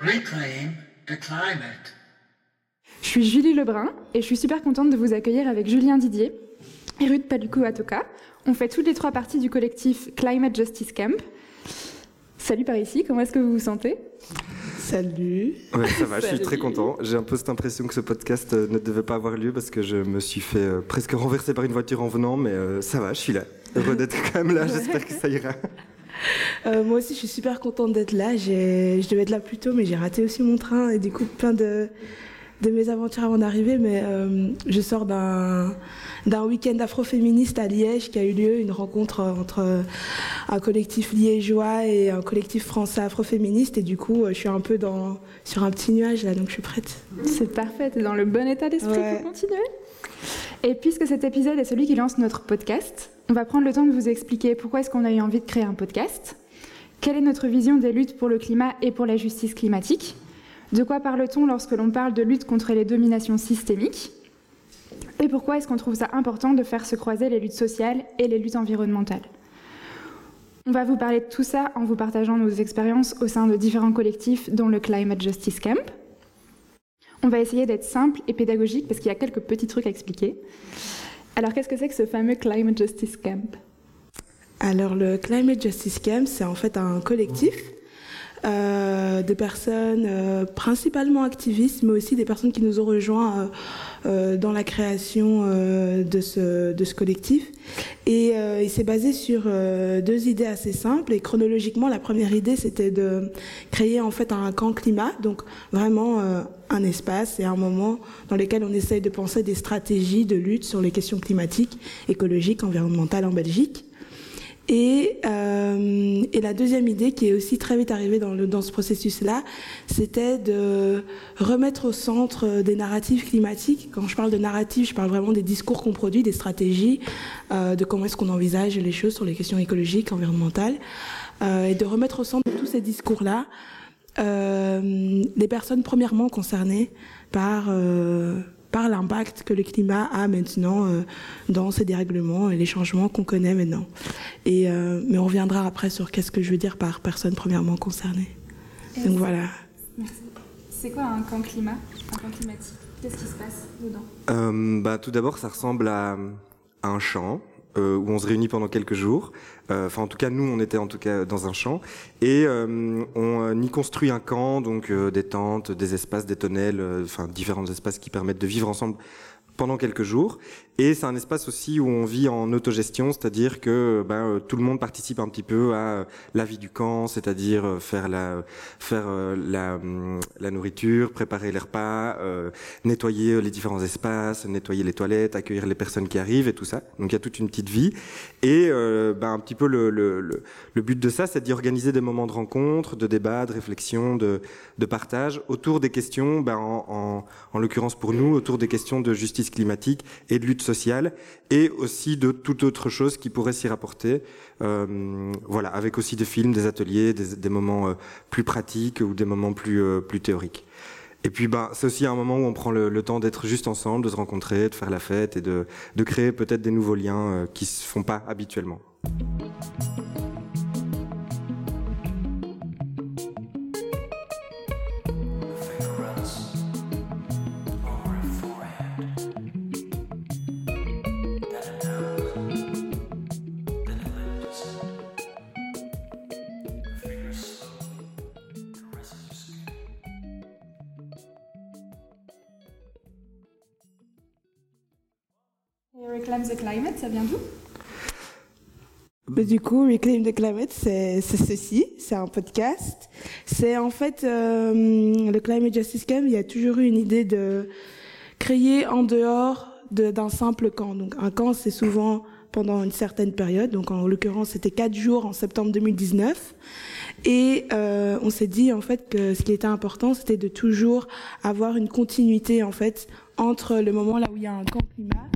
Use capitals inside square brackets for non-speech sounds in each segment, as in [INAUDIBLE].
Reclaim the climate. Je suis Julie Lebrun et je suis super contente de vous accueillir avec Julien Didier et Ruth Paluku Atoka. On fait toutes les trois parties du collectif Climate Justice Camp. Salut par ici, comment est-ce que vous vous sentez? Salut. Ouais, ça va, je suis très content. J'ai un peu cette impression que ce podcast euh, ne devait pas avoir lieu parce que je me suis fait euh, presque renverser par une voiture en venant, mais euh, ça va, je suis là. Heureux d'être [LAUGHS] quand même là, j'espère que ça ira. Euh, moi aussi, je suis super contente d'être là. Je devais être là plus tôt, mais j'ai raté aussi mon train et du coup, plein de, de mes aventures avant d'arriver. Mais euh, je sors d'un d'un week-end afroféministe à Liège qui a eu lieu, une rencontre entre un collectif liégeois et un collectif français afroféministe. Et du coup, je suis un peu dans, sur un petit nuage là, donc je suis prête. C'est parfait, t'es dans le bon état d'esprit Ouais. pour continuer. Et puisque cet épisode est celui qui lance notre podcast, on va prendre le temps de vous expliquer pourquoi est-ce qu'on a eu envie de créer un podcast, quelle est notre vision des luttes pour le climat et pour la justice climatique, de quoi parle-t-on lorsque l'on parle de lutte contre les dominations systémiques, et pourquoi est-ce qu'on trouve ça important de faire se croiser les luttes sociales et les luttes environnementales. On va vous parler de tout ça en vous partageant nos expériences au sein de différents collectifs, dont le Climate Justice Camp. On va essayer d'être simple et pédagogique parce qu'il y a quelques petits trucs à expliquer. Alors, qu'est-ce que c'est que ce fameux Climate Justice Camp? Alors le Climate Justice Camp, c'est en fait un collectif euh, de personnes euh, principalement activistes, mais aussi des personnes qui nous ont rejoints euh, euh, dans la création euh, de, ce, de ce collectif. Et euh, il s'est basé sur deux idées assez simples. Et chronologiquement, la première idée, c'était de créer en fait un camp climat, donc vraiment un espace et un moment dans lequel on essaye de penser des stratégies de lutte sur les questions climatiques, écologiques, environnementales en Belgique. Et, euh, et la deuxième idée, qui est aussi très vite arrivée dans, ce processus-là, c'était de remettre au centre des narratifs climatiques. Quand je parle de narratifs, je parle vraiment des discours qu'on produit, des stratégies, euh, de comment est-ce qu'on envisage les choses sur les questions écologiques, environnementales, euh, et de remettre au centre de tous ces discours-là euh, les personnes premièrement concernées par euh, par l'impact que le climat a maintenant euh, dans ces dérèglements et les changements qu'on connaît maintenant. Et, euh, mais on reviendra après sur qu'est-ce que je veux dire par personne premièrement concernée. Donc voilà. C'est quoi un camp climat Un camp climatique? Qu'est-ce qui se passe dedans? Euh, bah, tout d'abord, ça ressemble à un champ euh, où on se réunit pendant quelques jours. Euh, Enfin, en tout cas, nous, on était en tout cas dans un champ et euh, on euh, y construit un camp, donc euh, des tentes, des espaces, des tonnelles, euh, enfin différents espaces qui permettent de vivre ensemble pendant quelques jours. Et c'est un espace aussi où on vit en autogestion, c'est-à-dire que ben, euh, tout le monde participe un petit peu à euh, la vie du camp, c'est-à-dire euh, faire la faire la, hum, la nourriture, préparer les repas, nettoyer les différents espaces, nettoyer les toilettes, accueillir les personnes qui arrivent et tout ça. Donc il y a toute une petite vie. Et ben, un petit peu le, le, le, le but de ça, c'est d'y organiser des moments de rencontre, de débat, de réflexion, de, de partage autour des questions, ben, en, en, en l'occurrence pour nous, autour des questions de justice climatique et de lutte sociale, et aussi de toute autre chose qui pourrait s'y rapporter. Euh, voilà, avec aussi des films, des ateliers, des, moments euh, plus pratiques ou des moments plus, euh, plus théoriques. Et puis, ben, c'est aussi un moment où on prend le, le temps d'être juste ensemble, de se rencontrer, de faire la fête et de, de créer peut-être des nouveaux liens qui se font pas habituellement. Reclaim the Climate, ça vient d'où? Mais du coup, Reclaim the Climate, c'est ceci, c'est un podcast. C'est en fait euh, le Climate Justice Camp, il y a toujours eu une idée de créer en dehors de- d'un simple camp. Donc un camp, c'est souvent pendant une certaine période. Donc en l'occurrence, c'était quatre jours en septembre 2019. Et euh, on s'est dit en fait que ce qui était important, c'était de toujours avoir une continuité en fait entre le moment là où il y a un camp climat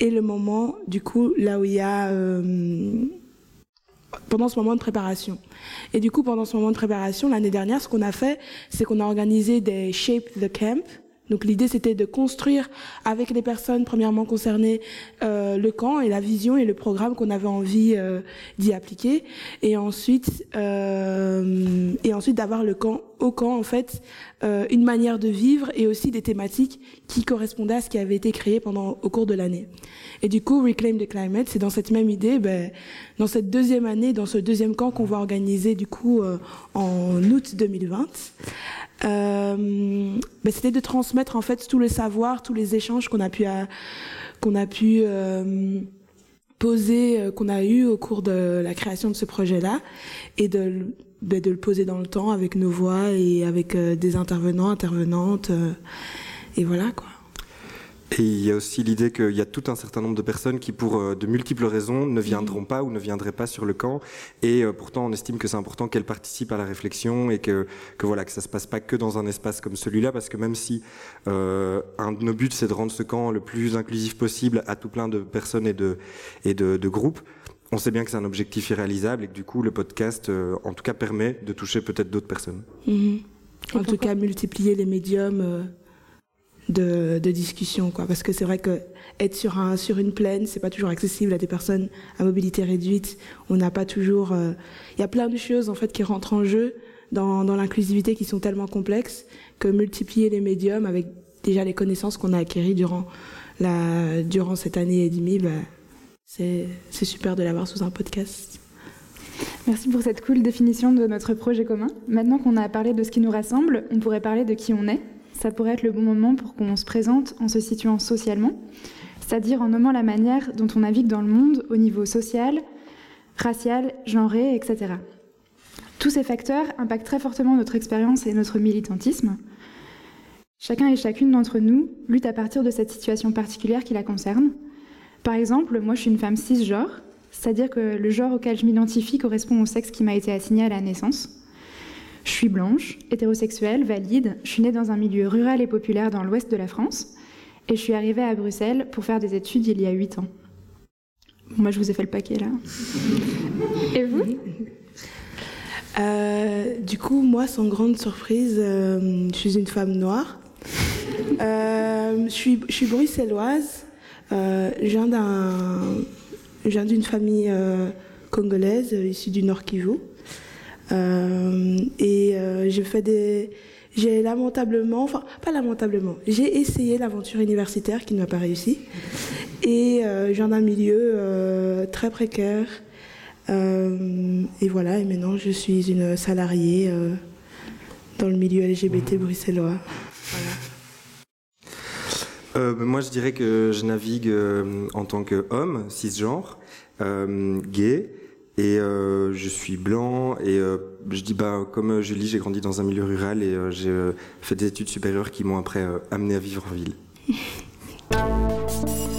et le moment du coup là où il y a euh, pendant ce moment de préparation. Et du coup, pendant ce moment de préparation, l'année dernière, ce qu'on a fait, c'est qu'on a organisé des Shape the Camp, Donc l'idée c'était de construire avec les personnes premièrement concernées euh, le camp et la vision et le programme qu'on avait envie euh, d'y appliquer, et ensuite euh, et ensuite d'avoir le camp au camp en fait euh, une manière de vivre et aussi des thématiques qui correspondaient à ce qui avait été créé pendant au cours de l'année. Et du coup, Reclaim the Climate, c'est dans cette même idée, ben, dans cette deuxième année, dans ce deuxième camp qu'on va organiser du coup euh, en août 2020. Euh, ben, c'était de transmettre en fait tout le savoir, tous les échanges qu'on a pu qu'on a pu euh, poser, euh, qu'on a eu au cours de la création de ce projet-là, et de ben, de le poser dans le temps avec nos voix et avec euh, des intervenants, intervenantes, euh, et voilà quoi. Et il y a aussi l'idée qu'il y a tout un certain nombre de personnes qui, pour euh, de multiples raisons, ne viendront pas ou ne viendraient pas sur le camp. Et pourtant, on estime que c'est important qu'elles participent à la réflexion et que, que voilà, que ça se passe pas que dans un espace comme celui-là, parce que même si un de nos buts c'est de rendre ce camp le plus inclusif possible à tout plein de personnes et de et de, de groupes, on sait bien que c'est un objectif irréalisable et que du coup, le podcast, euh, en tout cas, permet de toucher peut-être d'autres personnes. Mhm. En tout cas, multiplier les médiums euh, de, de discussion, quoi. Parce que c'est vrai que être sur un sur une plaine, c'est pas toujours accessible à des personnes à mobilité réduite. On n'a pas toujours. euh, Il y a plein de choses en fait qui rentrent en jeu dans, dans l'inclusivité qui sont tellement complexes que multiplier les médiums avec déjà les connaissances qu'on a acquéries durant la durant cette année et demie, bah, c'est super de l'avoir sous un podcast. Merci pour cette cool définition de notre projet commun. Maintenant qu'on a parlé de ce qui nous rassemble, on pourrait parler de qui on est. Ça pourrait être le bon moment pour qu'on se présente en se situant socialement, c'est-à-dire en nommant la manière dont on navigue dans le monde au niveau social, racial, genré, etc. Tous ces facteurs impactent très fortement notre expérience et notre militantisme. Chacun et chacune d'entre nous lutte à partir de cette situation particulière qui la concerne. Par exemple, moi je suis une femme cisgenre, c'est-à-dire que le genre auquel je m'identifie correspond au sexe qui m'a été assigné à la naissance. Je suis blanche, hétérosexuelle, valide, je suis née dans un milieu rural et populaire dans l'ouest de la France, et je suis arrivée à Bruxelles pour faire des études il y a 8 ans. Bon, moi je vous ai fait le paquet là. [LAUGHS] Et vous? Euh, du coup, moi, sans grande surprise, euh, je suis une femme noire. Euh, je, suis, je suis bruxelloise. Euh, je viens d'une famille euh, congolaise issue du Nord Kivu. Euh, et euh, j'ai fait des, j'ai lamentablement, enfin pas lamentablement, j'ai essayé l'aventure universitaire qui ne m'a pas réussi. Et euh, je viens d'un milieu très précaire. Et voilà, et maintenant je suis une salariée dans le milieu LGBT bruxellois. Euh, moi, je dirais que je navigue euh, en tant qu'homme, cisgenre, euh, gay, et je suis blanc. Et je dis, bah, comme Julie, j'ai grandi dans un milieu rural et j'ai fait des études supérieures qui m'ont après amené à vivre en ville. [LAUGHS]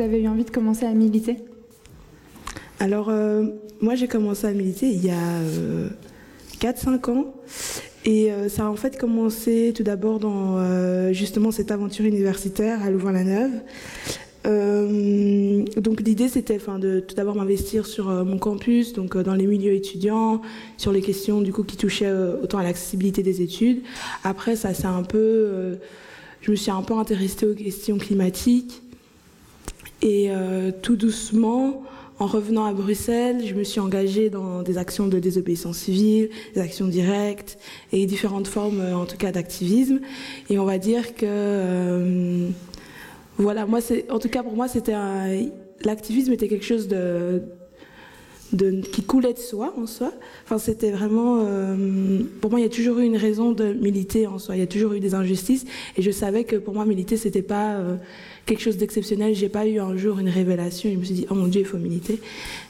vous avez eu envie de commencer à militer? Alors, euh, moi j'ai commencé à militer il y a euh, 4-5 ans. Et euh, ça a en fait commencé tout d'abord dans euh, justement cette aventure universitaire à Louvain-la-Neuve. Euh, donc l'idée c'était de tout d'abord m'investir sur euh, mon campus, donc euh, dans les milieux étudiants, sur les questions du coup qui touchaient euh, autant à l'accessibilité des études. Après ça c'est un peu, euh, je me suis un peu intéressée aux questions climatiques et euh, tout doucement. En revenant à Bruxelles, je me suis engagée dans des actions de désobéissance civile, des actions directes et différentes formes, euh, en tout cas, d'activisme. Et on va dire que euh, voilà, moi, en tout cas pour moi, c'était l'activisme était quelque chose de, de qui coulait de soi en soi. Enfin, c'était vraiment, euh, pour moi, il y a toujours eu une raison de militer en soi. Il y a toujours eu des injustices, et je savais que pour moi, militer, c'était pas quelque chose d'exceptionnel. J'ai pas eu un jour une révélation. Je me suis dit, oh mon Dieu, il faut militer.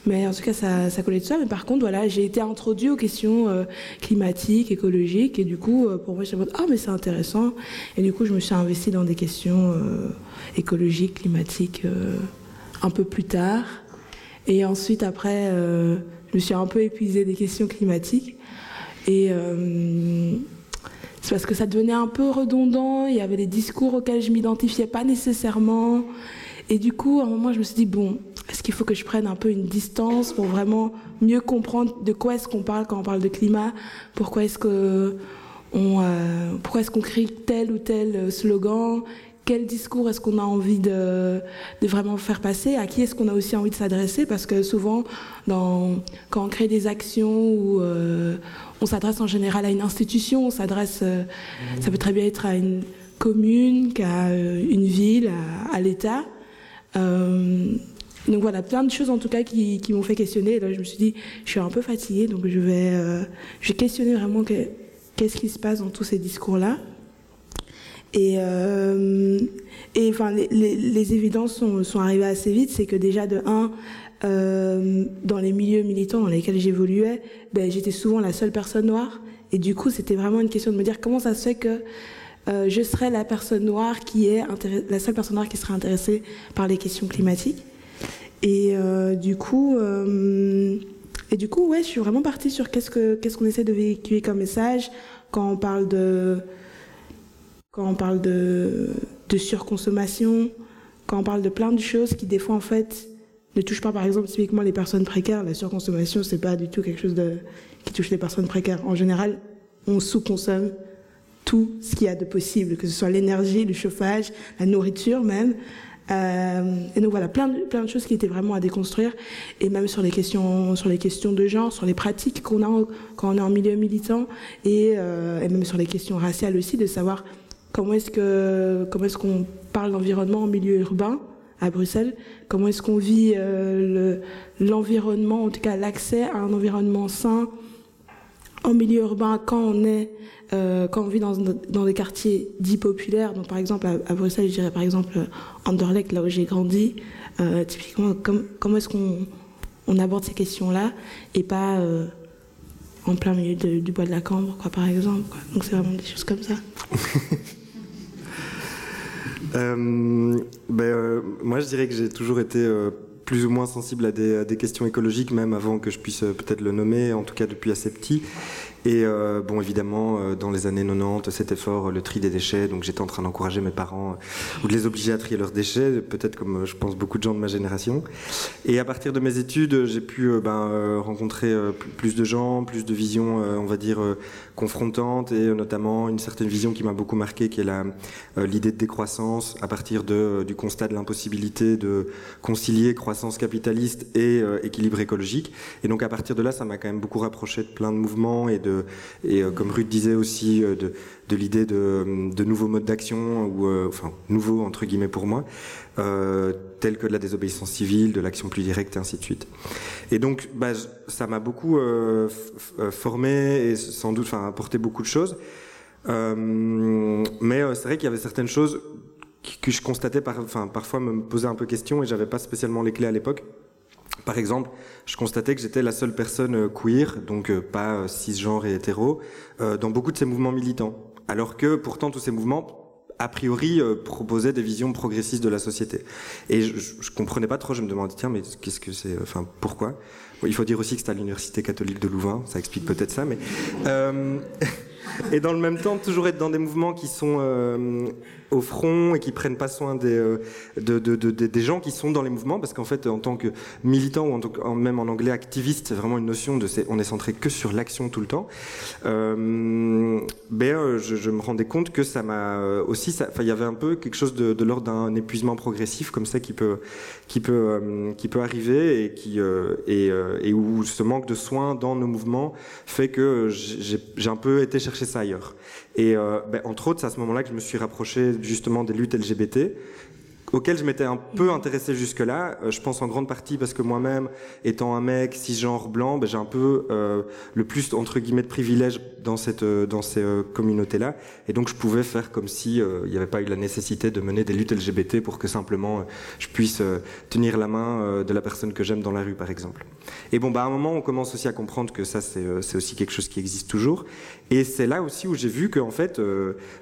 Mais en tout cas, ça, ça collait de soi. Mais par contre, voilà, j'ai été introduite aux questions euh, climatiques, écologiques, et du coup, euh, pour moi, j'étais en mode, ah, mais c'est intéressant. Et du coup, je me suis investie dans des questions euh, écologiques, climatiques, un peu plus tard. Et ensuite, après, je me suis un peu épuisée des questions climatiques. Et c'est parce que ça devenait un peu redondant, il y avait des discours auxquels je m'identifiais pas nécessairement. Et du coup, à un moment, je me suis dit, bon, est-ce qu'il faut que je prenne un peu une distance pour vraiment mieux comprendre de quoi est-ce qu'on parle quand on parle de climat? Pourquoi est-ce que on, euh, est-ce qu'on crie tel ou tel slogan? Quel discours est-ce qu'on a envie de, vraiment faire passer? À qui est-ce qu'on a aussi envie de s'adresser? Parce que souvent, quand on crée des actions ou euh, on s'adresse en général à une institution, on s'adresse, euh, ça peut très bien être à une commune, qu'à une ville, à, l'État. Euh, donc voilà, plein de choses en tout cas qui, m'ont fait questionner. Et là, je me suis dit, je suis un peu fatiguée, donc je vais, euh, questionner vraiment qu'est-ce qui se passe dans tous ces discours-là. Euh, et enfin, les, évidences sont, arrivées assez vite. C'est que déjà de un, euh, dans les milieux militants dans lesquels j'évoluais, ben, j'étais souvent la seule personne noire. Et du coup, c'était vraiment une question de me dire comment ça se fait que euh, je serais la personne noire qui est la seule personne noire qui serait intéressée par les questions climatiques. Et euh, du coup, et du coup, ouais, je suis vraiment partie sur qu'est-ce que qu'est-ce qu'on essaie de véhiculer comme message quand on parle de quand on parle de, de surconsommation, quand on parle de plein de choses qui des fois en fait ne touchent pas par exemple typiquement les personnes précaires. La surconsommation, c'est pas du tout quelque chose qui touche les personnes précaires. En général, on sous-consomme tout ce qu'il y a de possible, que ce soit l'énergie, le chauffage, la nourriture même. Euh, et donc voilà, plein de, plein de choses qui étaient vraiment à déconstruire, et même sur les questions, sur les questions de genre, sur les pratiques qu'on a quand on est en milieu militant, et, euh, et même sur les questions raciales aussi, de savoir comment est-ce que comment est-ce qu'on parle d'environnement en milieu urbain à Bruxelles, comment est-ce qu'on vit euh, l'environnement, en tout cas l'accès à un environnement sain en milieu urbain quand on est euh, quand on vit dans, dans des quartiers dits populaires, donc par exemple à, Bruxelles, je dirais par exemple Anderlecht, là où j'ai grandi, euh, typiquement, comme, comment est-ce qu'on on aborde ces questions-là et pas euh, en plein milieu du bois de la Cambre, quoi, par exemple. Donc c'est vraiment des choses comme ça. [LAUGHS] Euh, ben, euh, moi, je dirais que j'ai toujours été euh, plus ou moins sensible à des, à des, questions écologiques, même avant que je puisse peut-être le nommer, en tout cas depuis assez petit. Et euh, bon, évidemment, euh, dans les années 90, c'était fort le tri des déchets. Donc j'étais en train d'encourager mes parents euh, ou de les obliger à trier leurs déchets, peut-être comme je pense beaucoup de gens de ma génération. Et à partir de mes études, j'ai pu ben, rencontrer plus de gens, plus de visions, on va dire, confrontantes, et notamment une certaine vision qui m'a beaucoup marqué, qui est l'idée de décroissance à partir du constat de l'impossibilité de concilier croissance capitaliste et équilibre écologique. Et donc à partir de là, ça m'a quand même beaucoup rapproché de plein de mouvements et de et euh, comme Ruth disait aussi, euh, de, l'idée de, nouveaux modes d'action, ou euh, enfin nouveaux entre guillemets pour moi, tels que de la désobéissance civile, de l'action plus directe, et ainsi de suite. Et donc, bah, ça m'a beaucoup formé et sans doute, enfin, apporté beaucoup de choses. Mais c'est vrai qu'il y avait certaines choses que je constatais, par, enfin, parfois me poser un peu question et j'avais pas spécialement les clés à l'époque. Par exemple, je constatais que j'étais la seule personne euh, queer, donc euh, pas euh, cisgenre et hétéro, dans beaucoup de ces mouvements militants. Alors que pourtant tous ces mouvements, a priori, proposaient des visions progressistes de la société. Et je, je, comprenais pas trop, je me demandais, tiens, mais qu'est-ce que c'est, enfin, pourquoi? Il faut dire aussi que c'était à l'Université catholique de Louvain, ça explique peut-être ça, mais... Euh, [LAUGHS] et dans le même temps, toujours être dans des mouvements qui sont euh, au front et qui prennent pas soin des, euh, de, de, de, des gens qui sont dans les mouvements, parce qu'en fait, en tant que militant ou même en anglais activiste, c'est vraiment une notion de, on est centré que sur l'action tout le temps. Euh, ben, je, me rendais compte que ça m'a euh, aussi, il y avait un peu quelque chose de, l'ordre d'un épuisement progressif comme ça qui peut, qui peut, qui peut arriver et qui et où ce manque de soins dans nos mouvements fait que j'ai un peu été chercher ça ailleurs. Et euh, ben, entre autres, c'est à ce moment-là que je me suis rapproché justement des luttes LGBT, auquel je m'étais un peu intéressé jusque-là. Euh, je pense en grande partie parce que moi-même, étant un mec cisgenre blanc, ben, j'ai un peu euh, le plus entre guillemets de privilèges dans cette euh, dans ces euh, communautés-là, et donc je pouvais faire comme si il n'y avait pas eu la nécessité de mener des luttes LGBT pour que simplement je puisse tenir la main de la personne que j'aime dans la rue, par exemple. Et bon, bah à un moment, on commence aussi à comprendre que ça, c'est aussi quelque chose qui existe toujours, et c'est là aussi où j'ai vu que en fait,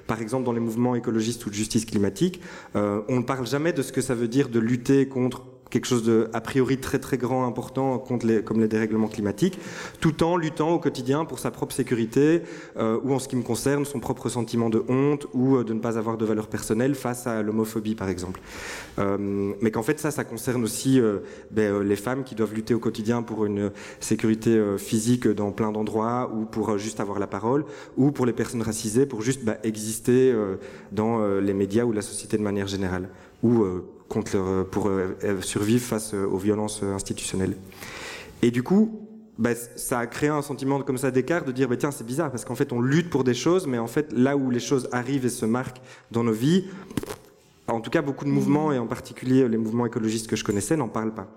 par exemple, dans les mouvements écologistes ou de justice climatique, on ne parle jamais de ce que ça veut dire de lutter contre quelque chose de a priori très très grand, important contre les, comme les dérèglements climatiques, tout en luttant au quotidien pour sa propre sécurité euh, ou en ce qui me concerne son propre sentiment de honte ou euh, de ne pas avoir de valeur personnelle face à l'homophobie par exemple. Euh, mais qu'en fait ça, ça concerne aussi euh, ben, euh, les femmes qui doivent lutter au quotidien pour une sécurité euh, physique dans plein d'endroits ou pour juste avoir la parole ou pour les personnes racisées pour juste bah, exister dans les médias ou la société de manière générale ou contre leur, pour euh, survivre face euh, aux violences euh, institutionnelles. Et du coup, bah, ça a créé un sentiment comme ça d'écart, de dire bah, tiens c'est bizarre parce qu'en fait on lutte pour des choses, mais en fait là où les choses arrivent et se marquent dans nos vies, en tout cas beaucoup de mouvements et en particulier les mouvements écologistes que je connaissais n'en parlent pas.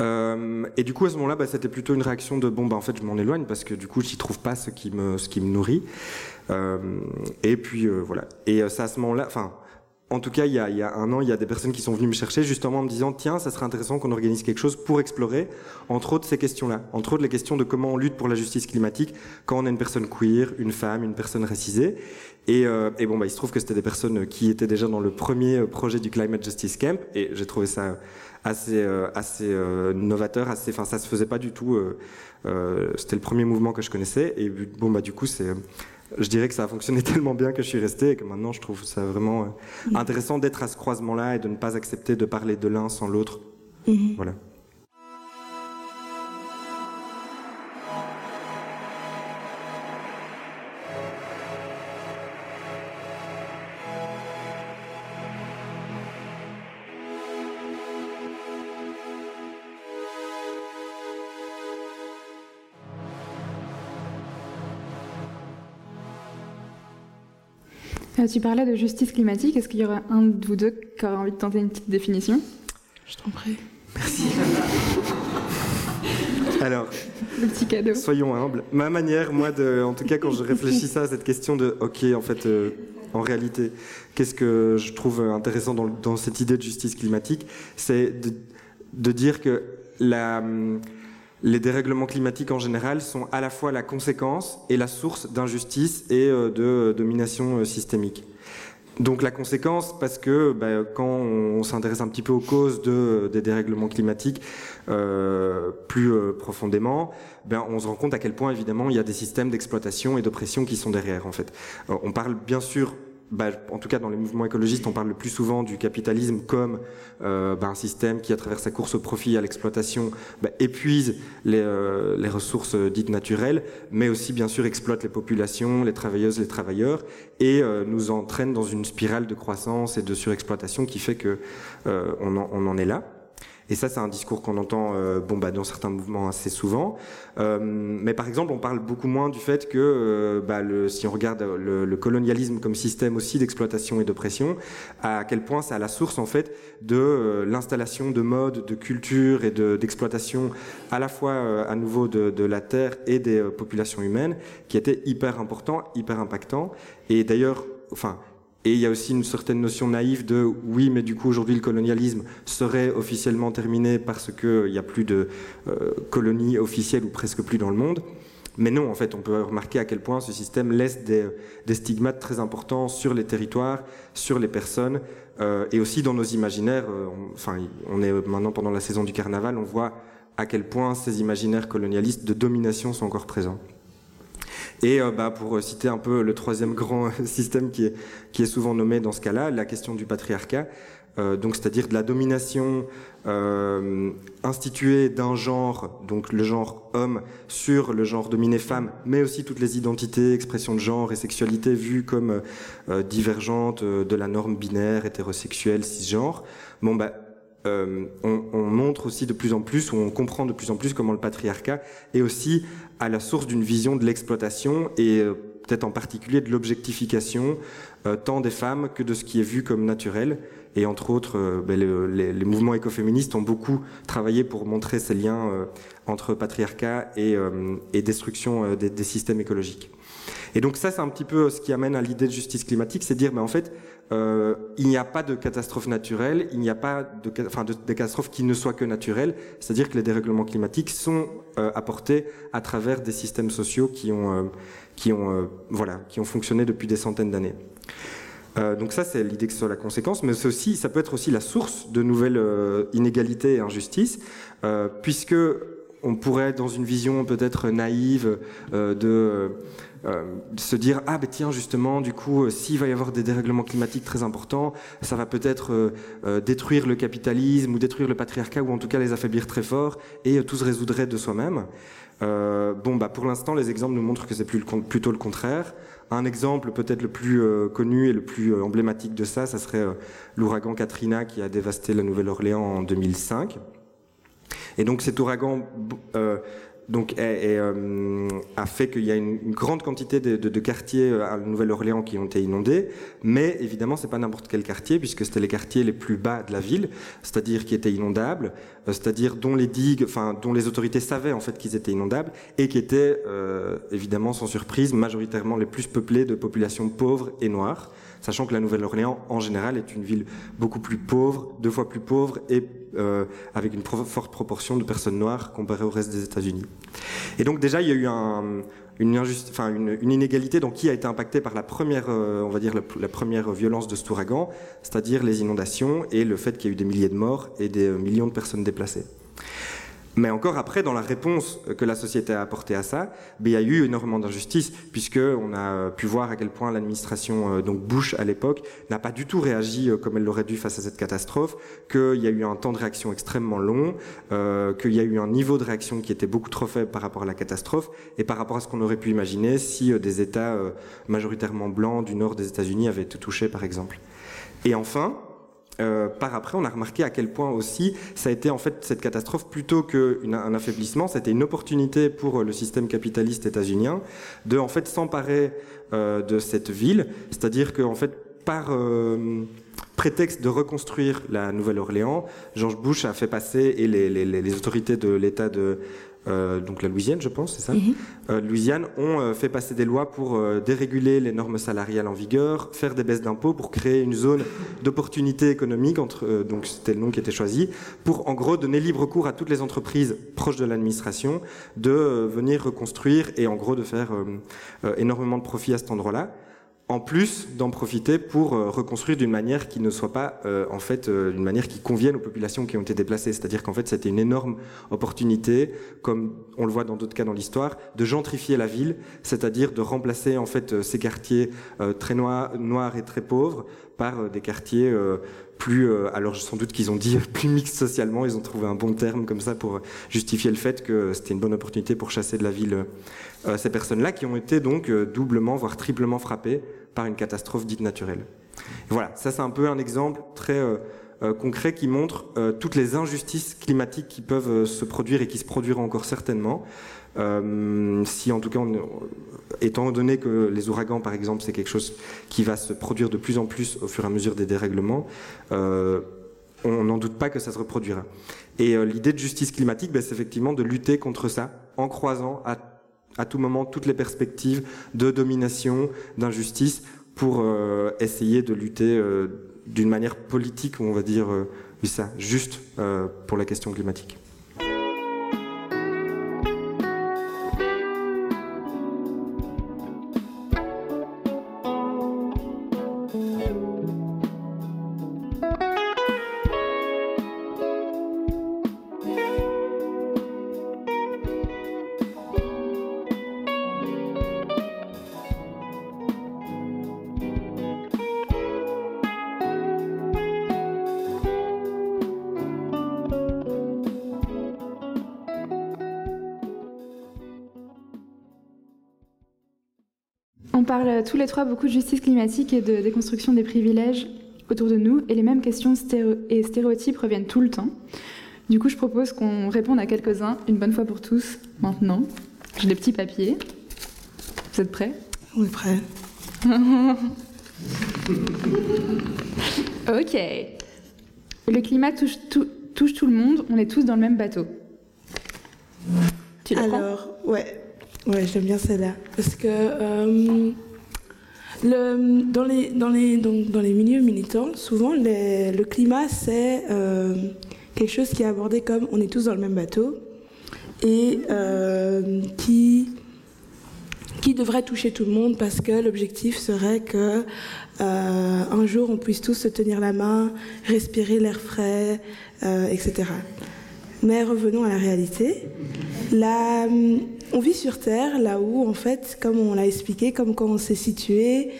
Euh, et du coup à ce moment-là, bah, c'était plutôt une réaction de bon bah en fait je m'en éloigne parce que du coup j'y trouve pas ce qui me ce qui me nourrit. Euh, et puis euh, voilà. Et euh, c'est à ce moment-là, enfin en tout cas, il y, a, il y, a, un an, il y a des personnes qui sont venues me chercher justement en me disant tiens, ça serait intéressant qu'on organise quelque chose pour explorer, entre autres, ces questions-là. Entre autres, les questions de comment on lutte pour la justice climatique quand on est une personne queer, une femme, une personne racisée. Et, euh, et bon, bah, il se trouve que c'était des personnes qui étaient déjà dans le premier projet du Climate Justice Camp, et j'ai trouvé ça assez, euh, assez euh, novateur, assez, enfin, ça se faisait pas du tout. Euh, c'était le premier mouvement que je connaissais, et bon, bah, du coup, c'est je dirais que ça a fonctionné [LAUGHS] tellement bien que je suis resté et que maintenant je trouve ça vraiment euh, intéressant d'être à ce croisement-là et de ne pas accepter de parler de l'un sans l'autre. Mhm. Voilà. Euh, tu parlais de justice climatique. Est-ce qu'il y aura un de vous deux qui aurait envie de tenter une petite définition? Je t'en prie. [LAUGHS] Alors, Le petit cadeau. soyons humbles. Ma manière, moi, de, en tout cas, quand je réfléchis à cette question de, ok, en fait, euh, en réalité, qu'est-ce que je trouve intéressant dans, dans cette idée de justice climatique, c'est de, de dire que la, hum, les dérèglements climatiques en général sont à la fois la conséquence et la source d'injustice et euh, de domination euh, systémique. Donc la conséquence, parce que bah, quand on s'intéresse un petit peu aux causes de, des dérèglements climatiques euh, plus euh, profondément, ben, on se rend compte à quel point évidemment il y a des systèmes d'exploitation et d'oppression qui sont derrière en fait. Euh, on parle bien sûr bah, en tout cas dans les mouvements écologistes, on parle le plus souvent du capitalisme comme euh, bah, un système qui, à travers sa course au profit, à l'exploitation, bah, épuise les, euh, les ressources dites naturelles, mais aussi bien sûr exploite les populations, les travailleuses, les travailleurs, et euh, nous entraîne dans une spirale de croissance et de surexploitation qui fait que on, en, on en est là. Et ça, c'est un discours qu'on entend euh, bon, bah, dans certains mouvements assez souvent. Euh, mais par exemple, on parle beaucoup moins du fait que, euh, bah, le, si on regarde le, le, colonialisme comme système aussi d'exploitation et d'oppression, à quel point c'est à la source en fait de euh, l'installation de modes, de culture et d'exploitation à la fois à nouveau de, de, la terre et des populations humaines, qui était hyper important, hyper impactant. Et d'ailleurs, enfin, et il y a aussi une certaine notion naïve de oui, mais du coup aujourd'hui le colonialisme serait officiellement terminé parce qu'il n'y a plus de euh, colonies officielles ou presque plus dans le monde. Mais non, en fait, on peut remarquer à quel point ce système laisse des, stigmates très importants sur les territoires, sur les personnes, euh, et aussi dans nos imaginaires. Euh, enfin, on est maintenant pendant la saison du carnaval, on voit à quel point ces imaginaires colonialistes de domination sont encore présents. Et euh, bah, pour citer un peu le troisième [LAUGHS] grand système qui est, qui est souvent nommé dans ce cas-là, la question du patriarcat, euh, donc c'est-à-dire de la domination euh, instituée d'un genre, donc le genre homme, sur le genre dominé femme, mais aussi toutes les identités, expressions de genre et sexualité vues comme euh, divergentes de la norme binaire, hétérosexuelle, cisgenre. Bon, bah, euh, on, on, montre aussi de plus en plus, ou on comprend de plus en plus comment le patriarcat est aussi à la source d'une vision de l'exploitation et euh, peut-être en particulier de l'objectification euh, tant des femmes que de ce qui est vu comme naturel. Et entre autres, euh, ben, le, les, mouvements écoféministes ont beaucoup travaillé pour montrer ces liens entre patriarcat et, destruction des, systèmes écologiques. Et donc ça, c'est un petit peu ce qui amène à l'idée de justice climatique, c'est dire, ben, en fait, euh, il n'y a pas de catastrophe naturelle, il n'y a pas de, enfin, de, de catastrophes qui ne soient que naturelles, c'est-à-dire que les dérèglements climatiques sont euh, apportés à travers des systèmes sociaux qui ont, euh, qui ont, voilà, qui ont fonctionné depuis des centaines d'années. Donc ça, c'est l'idée que ce soit la conséquence, mais aussi, ça peut être aussi la source de nouvelles inégalités et injustices, puisque on pourrait, dans une vision peut-être naïve, de se dire ah ben tiens justement du coup s'il va y avoir des dérèglements climatiques très importants ça va peut-être détruire le capitalisme ou détruire le patriarcat ou en tout cas les affaiblir très fort et tout se résoudrait de soi-même bon bah pour l'instant les exemples nous montrent que c'est plutôt le contraire un exemple peut-être le plus euh, connu et le plus euh, emblématique de ça, ça serait euh, l'ouragan Katrina qui a dévasté la Nouvelle-Orléans en 2005. Et donc cet ouragan donc, euh, a fait qu'il y a une, grande quantité de, quartiers euh, à Nouvelle-Orléans qui ont été inondés, mais évidemment c'est pas n'importe quel quartier puisque c'était les quartiers les plus bas de la ville, c'est-à-dire qui étaient inondables, euh, c'est-à-dire dont les digues, enfin dont les autorités savaient en fait qu'ils étaient inondables et qui étaient évidemment sans surprise majoritairement les plus peuplés de populations pauvres et noires sachant que la Nouvelle-Orléans, en général, est une ville beaucoup plus pauvre, deux fois plus pauvre, et euh, avec une forte proportion de personnes noires comparée au reste des États-Unis. Et donc déjà, il y a eu une, inégalité dans qui a été impacté par la première, euh, on va dire, la, première violence de cet ouragan, c'est-à-dire les inondations et le fait qu'il y a eu des milliers de morts et des euh, millions de personnes déplacées. Mais encore après, dans la réponse que la société a apportée à ça, ben, il y a eu énormément d'injustices, puisqu'on a pu voir à quel point l'administration euh, donc Bush à l'époque n'a pas du tout réagi euh, comme elle l'aurait dû face à cette catastrophe, qu'il y a eu un temps de réaction extrêmement long, euh, qu'il y a eu un niveau de réaction qui était beaucoup trop faible par rapport à la catastrophe et par rapport à ce qu'on aurait pu imaginer si des États majoritairement blancs du nord des États-Unis avaient été touchés, par exemple. Et enfin, euh, par après, on a remarqué à quel point aussi ça a été en fait cette catastrophe plutôt qu'un affaiblissement, c'était une opportunité pour le système capitaliste états-unien de en fait s'emparer euh, de cette ville, c'est-à-dire qu'en fait par euh, prétexte de reconstruire la Nouvelle-Orléans, George Bush a fait passer et les, les autorités de l'État de euh, donc la Louisiane, je pense, c'est ça euh, Louisiane, ont euh, fait passer des lois pour déréguler les normes salariales en vigueur, faire des baisses d'impôts pour créer une zone d'opportunité économique, entre, donc c'était le nom qui était choisi, pour en gros donner libre cours à toutes les entreprises proches de l'administration de venir reconstruire et en gros de faire énormément de profit à cet endroit-là en plus d'en profiter pour euh, reconstruire d'une manière qui ne soit pas euh, en fait euh, d'une manière qui convienne aux populations qui ont été déplacées. C'est-à-dire qu'en fait c'était une énorme opportunité, comme on le voit dans d'autres cas dans l'histoire, de gentrifier la ville, c'est-à-dire de remplacer en fait ces quartiers très noirs, noirs et très pauvres par des quartiers plus, alors sans doute qu'ils ont dit [LAUGHS] plus mixtes socialement, ils ont trouvé un bon terme comme ça pour justifier le fait que c'était une bonne opportunité pour chasser de la ville euh, ces personnes-là qui ont été donc euh, doublement, voire triplement frappées par une catastrophe dite naturelle. voilà, ça c'est un peu un exemple très euh, concret qui montre toutes les injustices climatiques qui peuvent se produire et qui se produiront encore certainement. Si en tout cas, étant donné que les ouragans, par exemple, c'est quelque chose qui va se produire de plus en plus au fur et à mesure des dérèglements, on n'en doute pas que ça se reproduira. Et l'idée de justice climatique, ben, c'est effectivement de lutter contre ça en croisant à à tout moment toutes les perspectives de domination, d'injustice, pour euh, essayer de lutter euh, d'une manière politique, on va dire, euh, ça, juste pour la question climatique. Parle tous les trois beaucoup de justice climatique et de déconstruction des privilèges autour de nous, et les mêmes questions et stéréotypes reviennent tout le temps. Du coup, je propose qu'on réponde à quelques-uns, une bonne fois pour tous, maintenant. J'ai des petits papiers. Vous êtes prêts? On est prêts. [LAUGHS] ok. Le climat touche tout, touche tout le monde, on est tous dans le même bateau. Tu Alors, ouais, Ouais, j'aime bien celle-là. Parce que euh, dans, les, milieux militants, souvent, le climat, c'est euh, quelque chose qui est abordé comme on est tous dans le même bateau et euh, qui, devrait toucher tout le monde parce que l'objectif serait que euh, un jour on puisse tous se tenir la main, respirer l'air frais, etc. Mais revenons à la réalité. Là, on vit sur Terre, là où, en fait, comme on l'a expliqué, comme quand on s'est situé,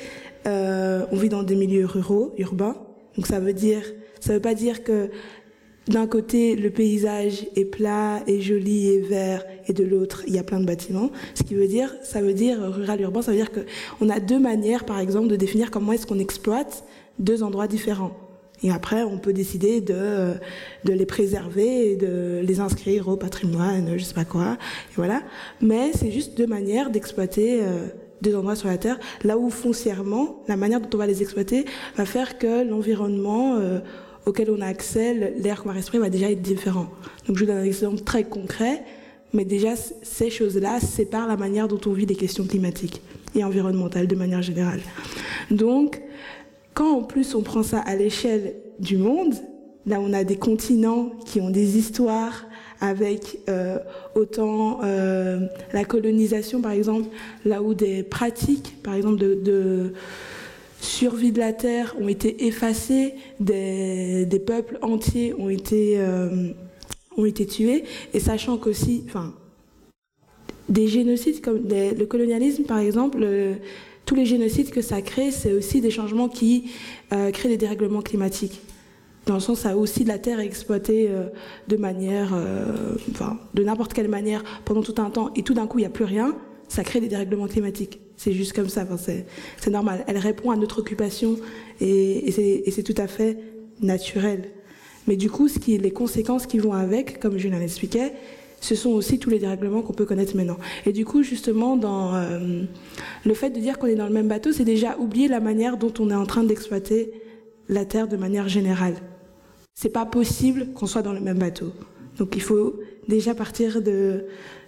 euh, on vit dans des milieux ruraux, urbains. Donc ça veut dire, ça veut pas dire que d'un côté, le paysage est plat et joli et vert, et de l'autre, il y a plein de bâtiments. Ce qui veut dire, ça veut dire rural urbain, ça veut dire qu'on a deux manières, par exemple, de définir comment est-ce qu'on exploite deux endroits différents. Et après, on peut décider de, de les préserver et de les inscrire au patrimoine, je sais pas quoi. Et voilà. Mais c'est juste deux manières d'exploiter euh, deux endroits sur la Terre, là où foncièrement, la manière dont on va les exploiter va faire que l'environnement euh, auquel on a accès, l'air qu'on va respirer va déjà être différent. Donc je vous donne un exemple très concret, mais déjà ces choses-là séparent la manière dont on vit les questions climatiques et environnementales de manière générale. Donc, quand en plus on prend ça à l'échelle du monde, là on a des continents qui ont des histoires avec euh, autant euh, la colonisation par exemple, là où des pratiques par exemple de, survie de la terre ont été effacées, des, peuples entiers ont été, euh, ont été tués, et sachant qu'aussi, enfin, des génocides comme le colonialisme par exemple, le, tous les génocides que ça crée, c'est aussi des changements qui euh, créent des dérèglements climatiques. Dans le sens, ça aussi la terre est exploitée euh, de manière, euh, enfin, de n'importe quelle manière pendant tout un temps, et tout d'un coup, il n'y a plus rien, ça crée des dérèglements climatiques. C'est juste comme ça, enfin, c'est normal. Elle répond à notre occupation et, c'est tout à fait naturel. Mais du coup, ce qui, les conséquences qui vont avec, comme Julien l'expliquait, ce sont aussi tous les dérèglements qu'on peut connaître maintenant. Et du coup, justement, dans euh, le fait de dire qu'on est dans le même bateau, c'est déjà oublier la manière dont on est en train d'exploiter la Terre de manière générale. C'est pas possible qu'on soit dans le même bateau. Donc il faut déjà partir de,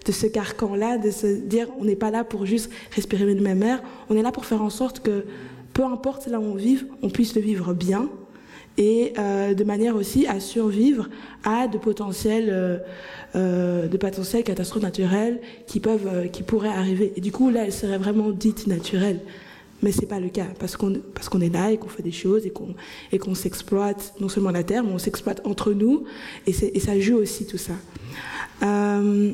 ce carcan-là, de se dire on n'est pas là pour juste respirer le même air, on est là pour faire en sorte que peu importe là où on vive, on puisse le vivre bien et euh, de manière aussi à survivre à de potentielles, euh, euh, de potentielles catastrophes naturelles qui peuvent, euh, qui pourraient arriver. Et du coup, là, elles seraient vraiment dites naturelles. Mais c'est pas le cas parce qu'on qu'on est là et qu'on fait des choses et qu'on qu'on s'exploite non seulement la terre mais on s'exploite entre nous et, et ça joue aussi tout ça. Euh,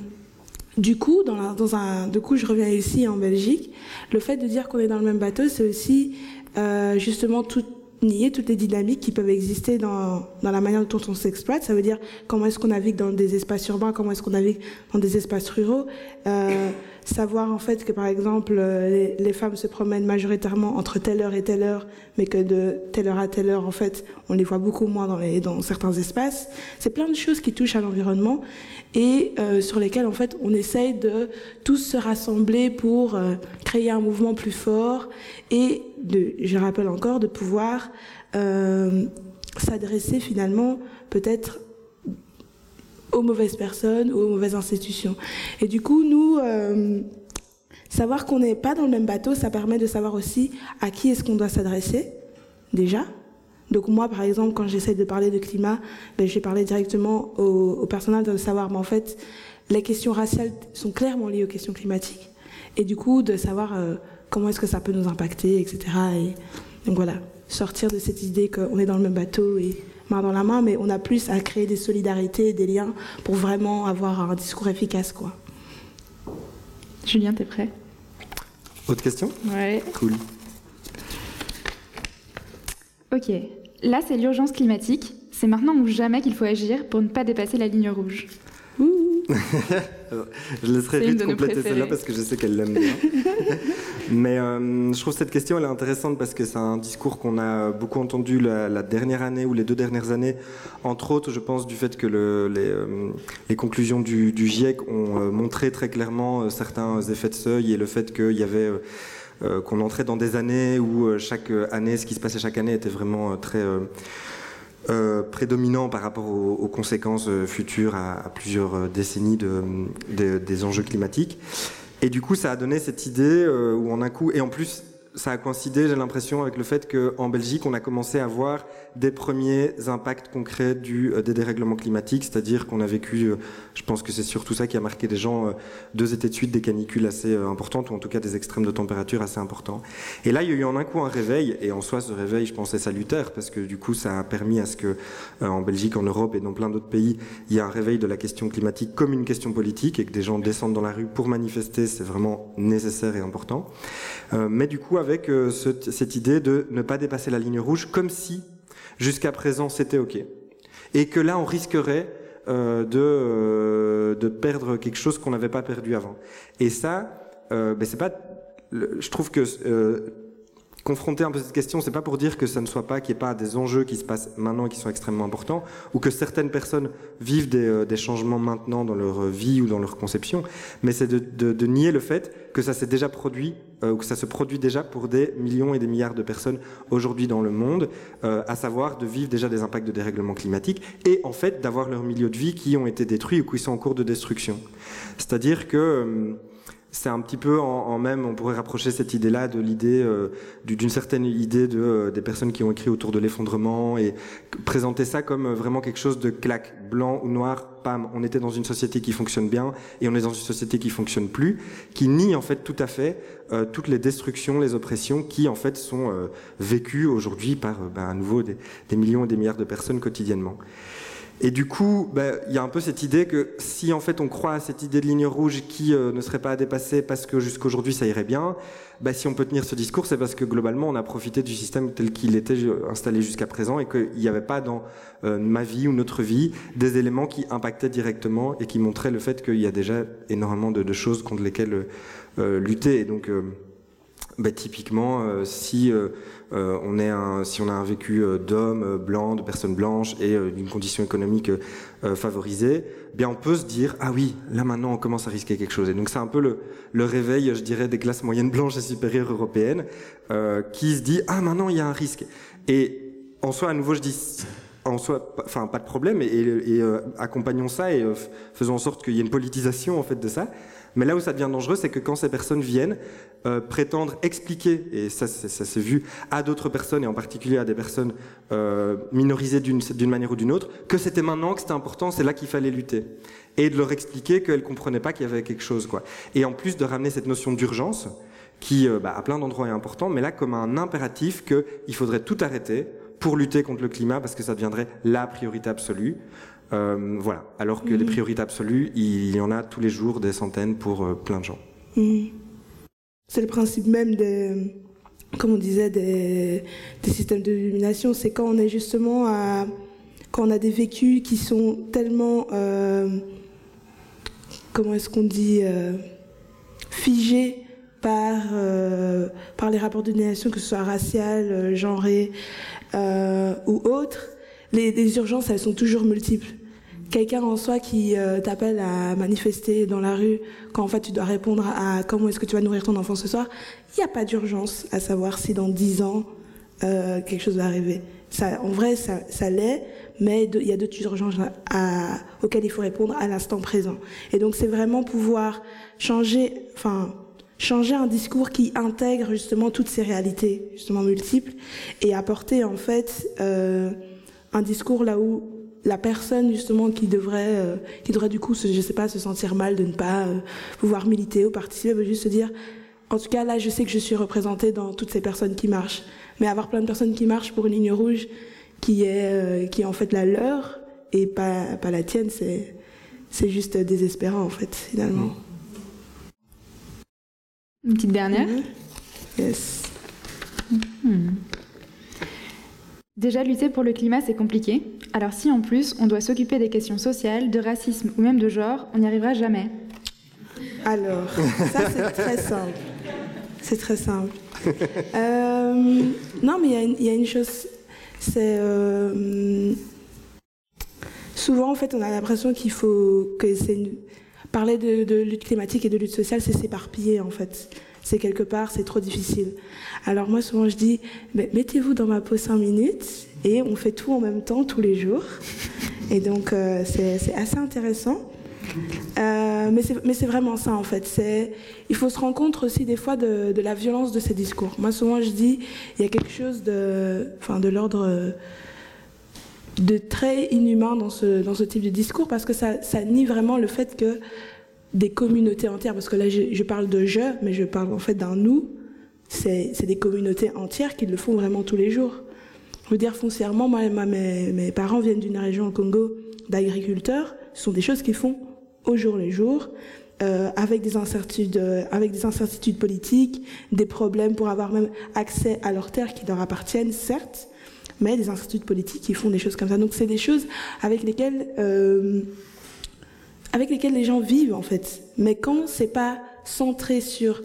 du coup, dans, la, dans un, du coup, je reviens ici en Belgique. Le fait de dire qu'on est dans le même bateau, c'est aussi euh, justement tout, nier toutes les dynamiques qui peuvent exister dans, dans la manière dont on s'exploite. Ça veut dire comment est-ce qu'on navigue dans des espaces urbains, comment est-ce qu'on navigue dans des espaces ruraux. Euh, [COUGHS] savoir en fait que par exemple les, les, femmes se promènent majoritairement entre telle heure et telle heure, mais que de telle heure à telle heure en fait on les voit beaucoup moins dans, les, dans certains espaces. C'est plein de choses qui touchent à l'environnement et euh, sur lesquelles en fait on essaye de tous se rassembler pour euh, créer un mouvement plus fort et de, je rappelle encore, de pouvoir euh, s'adresser finalement peut-être aux mauvaises personnes ou aux mauvaises institutions. Et du coup, nous, euh, savoir qu'on n'est pas dans le même bateau, ça permet de savoir aussi à qui est-ce qu'on doit s'adresser, déjà. Donc moi, par exemple, quand j'essaie de parler de climat, ben, je vais parler directement au, personnel de savoir, mais en fait, les questions raciales sont clairement liées aux questions climatiques. Et du coup, de savoir euh, comment est-ce que ça peut nous impacter, etc. Et donc voilà, sortir de cette idée qu'on est dans le même bateau et main dans la main, mais on a plus à créer des solidarités, des liens pour vraiment avoir un discours efficace, quoi. Julien, t'es prêt? Autre question? Ouais. Cool. Ok, là c'est l'urgence climatique. C'est maintenant ou jamais qu'il faut agir pour ne pas dépasser la ligne rouge. Je laisserai vite compléter celle-là parce que je sais qu'elle l'aime bien. [LAUGHS] Mais euh, je trouve cette question elle est intéressante parce que c'est un discours qu'on a beaucoup entendu la, la, dernière année ou les deux dernières années, entre autres, je pense, du fait que le, les, euh, les, conclusions du, du, GIEC ont euh, montré très clairement certains effets de seuil et le fait qu'il y avait qu'on entrait dans des années où chaque année, ce qui se passait chaque année était vraiment très euh, prédominant par rapport aux, aux conséquences futures à, à plusieurs décennies de, de, des enjeux climatiques. Et du coup, ça a donné cette idée euh, où en un coup, et en plus, ça a coïncidé, j'ai l'impression, avec le fait qu'en Belgique, on a commencé à voir des premiers impacts concrets du, euh, des dérèglements climatiques, c'est-à-dire qu'on a vécu, euh, je pense que c'est surtout ça qui a marqué des gens, euh, deux étés de suite des canicules assez importantes, ou en tout cas des extrêmes de température assez importants. Et là, il y a eu en un coup un réveil, et en soi, ce réveil, je pense, est salutaire, parce que du coup, ça a permis à ce que, en Belgique, en Europe et dans plein d'autres pays, il y ait un réveil de la question climatique comme une question politique, et que des gens descendent dans la rue pour manifester, c'est vraiment nécessaire et important. mais du coup, avec cette idée de ne pas dépasser la ligne rouge, comme si jusqu'à présent c'était OK. Et que là, on risquerait euh, de, euh, de perdre quelque chose qu'on n'avait pas perdu avant. Et ça, euh, ben c'est pas. je trouve que euh, confronter un peu cette question, c'est pas pour dire que ça ne soit pas, qu'il n'y ait pas des enjeux qui se passent maintenant et qui sont extrêmement importants, ou que certaines personnes vivent des, euh, des changements maintenant dans leur vie ou dans leur conception, mais c'est de, de, de, nier le fait que ça s'est déjà produit, euh, que ça se produit déjà pour des millions et des milliards de personnes aujourd'hui dans le monde, euh, à savoir de vivre déjà des impacts de dérèglement climatique, et en fait d'avoir leur milieu de vie qui ont été détruits ou qui sont en cours de destruction. C'est-à-dire que euh, c'est un petit peu en, même, on pourrait rapprocher cette idée-là de l'idée, euh, d'une certaine idée de, euh, des personnes qui ont écrit autour de l'effondrement et présenter ça comme euh, vraiment quelque chose de claque, blanc ou noir, pam, on était dans une société qui fonctionne bien et on est dans une société qui fonctionne plus, qui nie en fait tout à fait toutes les destructions, les oppressions qui en fait sont vécues aujourd'hui par ben, à nouveau des, des millions et des milliards de personnes quotidiennement. Et du coup, bah, il y a un peu cette idée que si en fait on croit à cette idée de ligne rouge qui euh, ne serait pas à dépasser parce que jusqu'aujourd'hui ça irait bien, bah, si on peut tenir ce discours, c'est parce que globalement on a profité du système tel qu'il était installé jusqu'à présent et qu'il n'y avait pas dans euh, ma vie ou notre vie des éléments qui impactaient directement et qui montraient le fait qu'il y a déjà énormément de, choses contre lesquelles euh, lutter. Et donc, bah, typiquement, si euh, on est un, si on a un vécu euh, d'hommes euh, blancs, de personnes blanches et d'une condition économique favorisée, bien on peut se dire ah oui, là maintenant on commence à risquer quelque chose. Et donc c'est un peu le, le, réveil, je dirais, des classes moyennes blanches et supérieures européennes qui se dit ah maintenant il y a un risque. Et en soi, à nouveau, je dis en soi, enfin pas de problème et, et, accompagnons ça et faisons en sorte qu'il y ait une politisation en fait de ça. Mais là où ça devient dangereux, c'est que quand ces personnes viennent euh, prétendre expliquer, et ça, ça s'est vu à d'autres personnes, et en particulier à des personnes euh, minorisées d'une manière ou d'une autre, que c'était maintenant, que c'était important, c'est là qu'il fallait lutter. Et de leur expliquer qu'elles comprenaient pas qu'il y avait quelque chose. quoi. Et en plus de ramener cette notion d'urgence, qui euh, bah, à plein d'endroits est important, mais là comme un impératif qu'il faudrait tout arrêter pour lutter contre le climat, parce que ça deviendrait la priorité absolue. Euh, voilà. Alors que les priorités absolues, il y en a tous les jours des centaines pour euh, plein de gens. Mhm. C'est le principe même des, comme on disait, des, des systèmes d'illumination. C'est quand on est justement à, quand on a des vécus qui sont tellement, euh, comment est-ce qu'on dit, figés par, par les rapports de domination, que ce soit racial, genré ou autre. Les, les urgences, elles sont toujours multiples quelqu'un en soi qui euh, t'appelle à manifester dans la rue quand en fait tu dois répondre à comment est-ce que tu vas nourrir ton enfant ce soir, il n'y a pas d'urgence à savoir si dans dix ans euh, quelque chose va arriver. En vrai, ça, l'est, mais il y a d'autres urgences auxquelles il faut répondre à l'instant présent. Et donc c'est vraiment pouvoir changer, enfin changer un discours qui intègre justement toutes ces réalités justement multiples et apporter en fait euh, un discours là où la personne justement qui devrait, euh, qui devrait du coup, se, je sais pas, se sentir mal de ne pas euh, pouvoir militer ou participer, veut juste se dire, en tout cas là, je sais que je suis représentée dans toutes ces personnes qui marchent. Mais avoir plein de personnes qui marchent pour une ligne rouge qui est, euh, qui est en fait la leur et pas, pas la tienne, c'est, c'est juste désespérant en fait finalement. Une petite dernière? Yes. Mm-hmm. Déjà, lutter pour le climat, c'est compliqué. Alors si en plus, on doit s'occuper des questions sociales, de racisme ou même de genre, on n'y arrivera jamais. Alors, ça c'est très simple. C'est très simple. [LAUGHS] Euh, non, mais il y, y, a une chose, c'est... Euh, souvent, en fait, on a l'impression qu'il faut... que c'est. Parler de, de lutte climatique et de lutte sociale, c'est s'éparpiller, en fait c'est quelque part, c'est trop difficile. Alors moi, souvent, je dis, mettez-vous dans ma peau cinq minutes et on fait tout en même temps tous les jours. Et donc, euh, c'est assez intéressant. Euh, mais c'est vraiment ça en fait. Il faut se rendre compte aussi des fois de, la violence de ces discours. Moi souvent je dis il y a quelque chose de, enfin, de l'ordre de très inhumain dans ce, type de discours parce que ça nie vraiment le fait que des communautés entières, parce que là je, parle de je, mais je parle en fait d'un nous, c'est des communautés entières qui le font vraiment tous les jours. Je veux dire foncièrement, moi, mes, mes parents viennent d'une région au Congo d'agriculteurs, ce sont des choses qu'ils font au jour le jour. Euh, avec des incertitudes, euh, avec des incertitudes politiques, des problèmes pour avoir même accès à leurs terres qui leur appartiennent, certes, mais des incertitudes politiques qui font des choses comme ça. Donc c'est des choses avec lesquelles, euh, avec lesquelles les gens vivent en fait. Mais quand c'est pas centré sur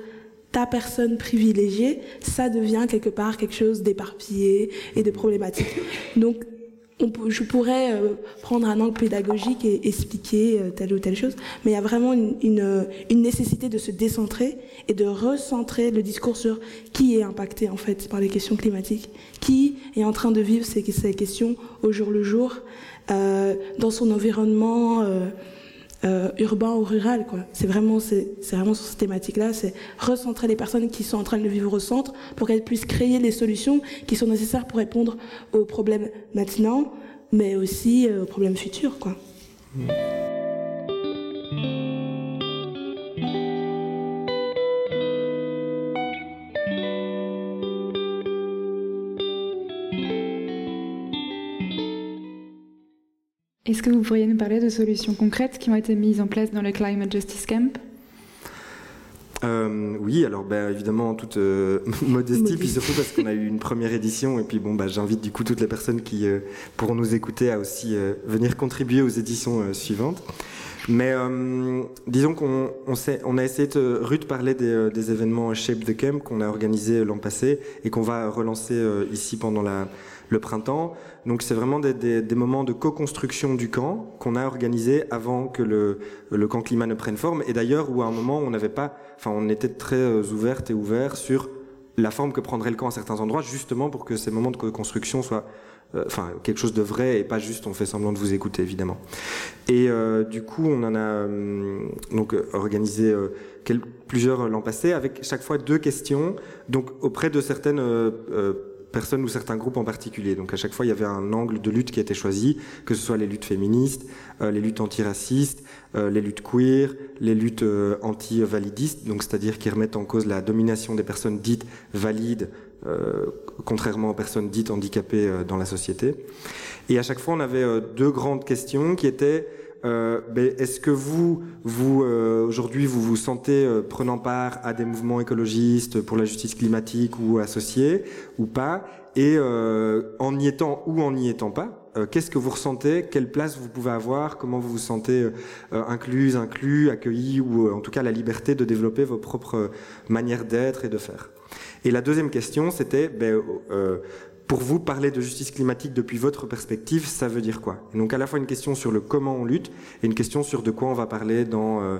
ta personne privilégiée, ça devient quelque part quelque chose d'éparpillé et de problématique. Donc je pourrais euh, prendre un angle pédagogique et expliquer euh, telle ou telle chose, mais il y a vraiment une, euh, une, nécessité de se décentrer et de recentrer le discours sur qui est impacté en fait par les questions climatiques, qui est en train de vivre ces, ces questions au jour le jour, euh, dans son environnement. Euh, urbain ou rural. Quoi. C'est vraiment, c'est, vraiment sur cette thématique-là, c'est recentrer les personnes qui sont en train de vivre au centre pour qu'elles puissent créer les solutions qui sont nécessaires pour répondre aux problèmes maintenant, mais aussi euh, aux problèmes futurs. Quoi. Mmh. Est-ce que vous pourriez nous parler de solutions concrètes qui ont été mises en place dans le Climate Justice Camp? Euh, oui, alors bah, évidemment toute euh, [LAUGHS] modestie, puis surtout parce qu'on a eu une première édition, et puis bon, bah, j'invite du coup toutes les personnes qui euh, pourront nous écouter à aussi venir contribuer aux éditions suivantes. Mais disons qu'on on, on, a essayé de Ruth parler des, des événements Shape the Camp qu'on a organisé l'an passé et qu'on va relancer ici pendant la, le printemps. Donc c'est vraiment des, des, des, moments de co-construction du camp qu'on a organisé avant que le, le, camp climat ne prenne forme. Et d'ailleurs où à un moment on n'avait pas, enfin on était très euh, ouverte et ouvert sur la forme que prendrait le camp à certains endroits, justement pour que ces moments de co-construction soient euh, enfin quelque chose de vrai et pas juste on fait semblant de vous écouter évidemment. Et euh, du coup on en a euh, donc organisé plusieurs l'an passé avec chaque fois deux questions donc auprès de certaines personnes ou certains groupes en particulier. Donc à chaque fois, il y avait un angle de lutte qui été choisi, que ce soit les luttes féministes, euh, les luttes antiracistes, euh, les luttes queer, les luttes euh, anti-validistes, donc c'est-à-dire qui remettent en cause la domination des personnes dites valides, contrairement aux personnes dites handicapées dans la société. Et à chaque fois, on avait deux grandes questions qui étaient euh, est-ce que vous, vous euh, aujourd'hui, vous vous sentez euh, prenant part à des mouvements écologistes pour la justice climatique ou associés ou pas Et en y étant ou en n'y étant pas, qu'est-ce que vous ressentez? Quelle place vous pouvez avoir? Comment vous vous sentez incluse, inclus, accueilli ou en tout cas la liberté de développer vos propres manières d'être et de faire? Et la deuxième question, c'était ben, pour vous, parler de justice climatique depuis votre perspective, ça veut dire quoi? Donc à la fois une question sur le comment on lutte et une question sur de quoi on va parler dans, euh,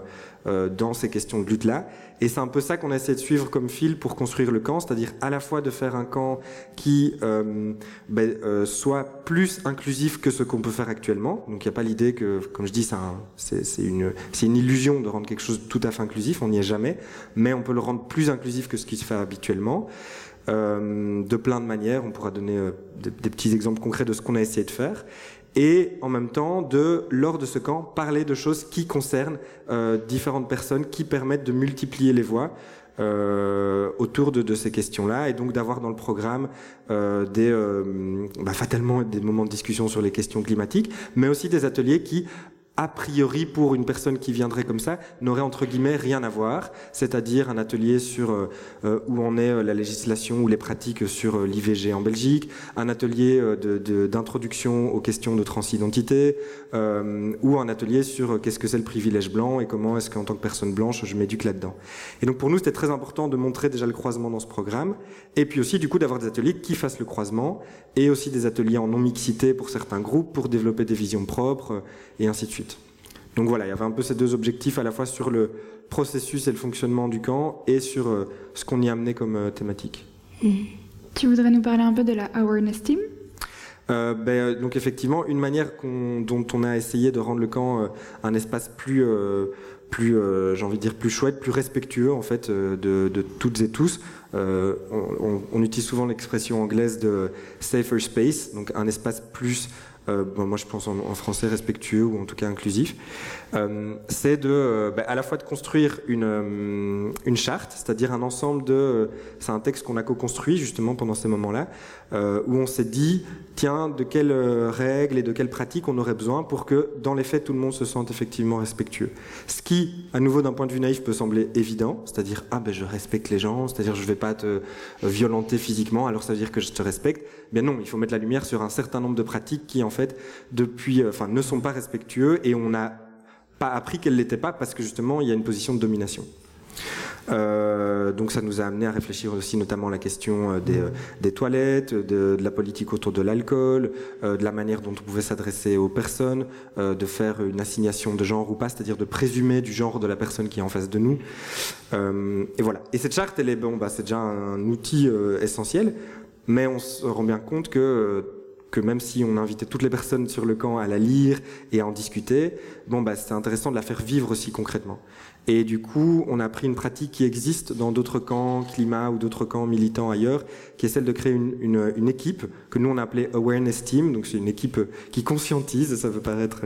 euh, dans ces questions de lutte-là. Et c'est un peu ça qu'on a essayé de suivre comme fil pour construire le camp, c'est-à-dire à la fois de faire un camp qui euh, ben, euh, soit plus inclusif que ce qu'on peut faire actuellement. Donc il n'y a pas l'idée que, comme je dis, c'est une, une illusion de rendre quelque chose tout à fait inclusif, on n'y est jamais, mais on peut le rendre plus inclusif que ce qui se fait habituellement. Euh, de plein de manières. On pourra donner euh, des, petits exemples concrets de ce qu'on a essayé de faire. Et en même temps, de, lors de ce camp, parler de choses qui concernent euh, différentes personnes, qui permettent de multiplier les voix. autour de, ces questions-là et donc d'avoir dans le programme des bah, fatalement des moments de discussion sur les questions climatiques mais aussi des ateliers qui a priori pour une personne qui viendrait comme ça, n'aurait entre guillemets rien à voir, c'est-à-dire un atelier sur euh, euh, où en est euh, la législation ou les pratiques sur l'IVG en Belgique, un atelier d'introduction aux questions de transidentité, ou un atelier sur qu'est-ce que c'est le privilège blanc et comment est-ce qu'en tant que personne blanche je m'éduque là-dedans. Et donc pour nous c'était très important de montrer déjà le croisement dans ce programme, et puis aussi du coup d'avoir des ateliers qui fassent le croisement, et aussi des ateliers en non-mixité pour certains groupes pour développer des visions propres, et ainsi de suite. Donc voilà, il y avait un peu ces deux objectifs à la fois sur le processus et le fonctionnement du camp et sur euh, ce qu'on y a amené comme euh, thématique. Tu voudrais nous parler un peu de la Awareness Team? Euh, ben, Donc effectivement, une manière dont on a essayé de rendre le camp un espace plus plus, j'ai envie de dire, plus chouette, plus respectueux en fait de, de toutes et tous. On, on, utilise souvent l'expression anglaise de safer space, donc un espace plus euh, moi je pense en, français respectueux ou en tout cas inclusif, euh, c'est de, euh, bah, à la fois de construire une, une charte, c'est-à-dire un ensemble de, c'est un texte qu'on a co-construit justement pendant ces moments-là, où on s'est dit, tiens, de quelles règles et de quelles pratiques on aurait besoin pour que dans les faits tout le monde se sente effectivement respectueux. Ce qui, à nouveau d'un point de vue naïf, peut sembler évident, c'est-à-dire, ah ben je respecte les gens, c'est-à-dire je vais pas te violenter physiquement, alors ça veut dire que je te respecte. Bien non, il faut mettre la lumière sur un certain nombre de pratiques qui en fait depuis, euh, enfin, ne sont pas respectueux et on n'a pas appris qu'elles l'étaient pas parce que justement il y a une position de domination. Euh, donc ça nous a amené à réfléchir aussi notamment à la question euh, des, toilettes, de, la politique autour de l'alcool, de la manière dont on pouvait s'adresser aux personnes, de faire une assignation de genre ou pas, c'est-à-dire de présumer du genre de la personne qui est en face de nous. et voilà. Et cette charte, elle est bon, bah, c'est déjà un outil essentiel, mais on se rend bien compte que que même si on invitait toutes les personnes sur le camp à la lire et à en discuter, bon, bah, c'est intéressant de la faire vivre aussi concrètement. Et du coup, on a pris une pratique qui existe dans d'autres camps climat ou d'autres camps militants ailleurs, qui est celle de créer une, une, une équipe que nous on a appelée Awareness Team. Donc c'est une équipe qui conscientise, ça peut paraître